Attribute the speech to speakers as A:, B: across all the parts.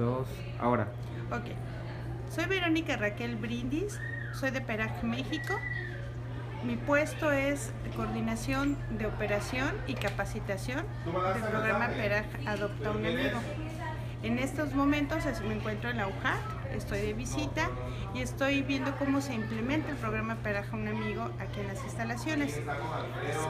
A: dos, ahora.
B: Ok. Soy Verónica Raquel Brindis, soy de Peraj, México. Mi puesto es coordinación de operación y capacitación del programa Peraj Adopta un Amigo. En estos momentos me encuentro en la UJAT, estoy de visita y estoy viendo cómo se implementa el programa Peraja un Amigo aquí en las instalaciones.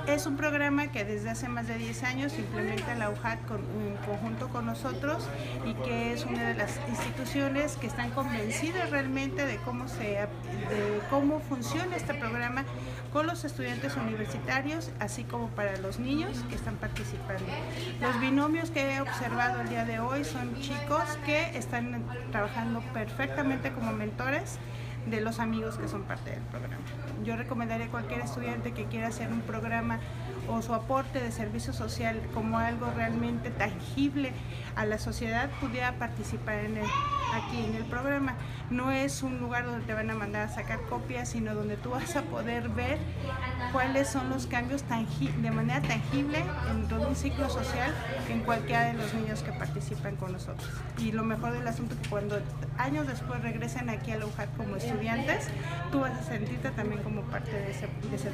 B: Es un programa que desde hace más de 10 años implementa la UJAT con, en conjunto con nosotros y que es una de las instituciones que están convencidas realmente de cómo, se, de cómo funciona este programa con los estudiantes universitarios, así como para los niños que están participando. Los binomios que he observado el día de hoy son chicos que están trabajando perfectamente como mentores de los amigos que son parte del programa. Yo recomendaría a cualquier estudiante que quiera hacer un programa o su aporte de servicio social como algo realmente tangible a la sociedad, pudiera participar en el, aquí en el programa. No es un lugar donde te van a mandar a sacar copias, sino donde tú vas a poder ver cuáles son los cambios de manera tangible en todo un ciclo social en cualquiera de los niños que participan con nosotros. Y lo mejor del asunto es que cuando años después regresen aquí a la UJAT como estudiantes, tú vas a sentirte también como parte de ese, de ese.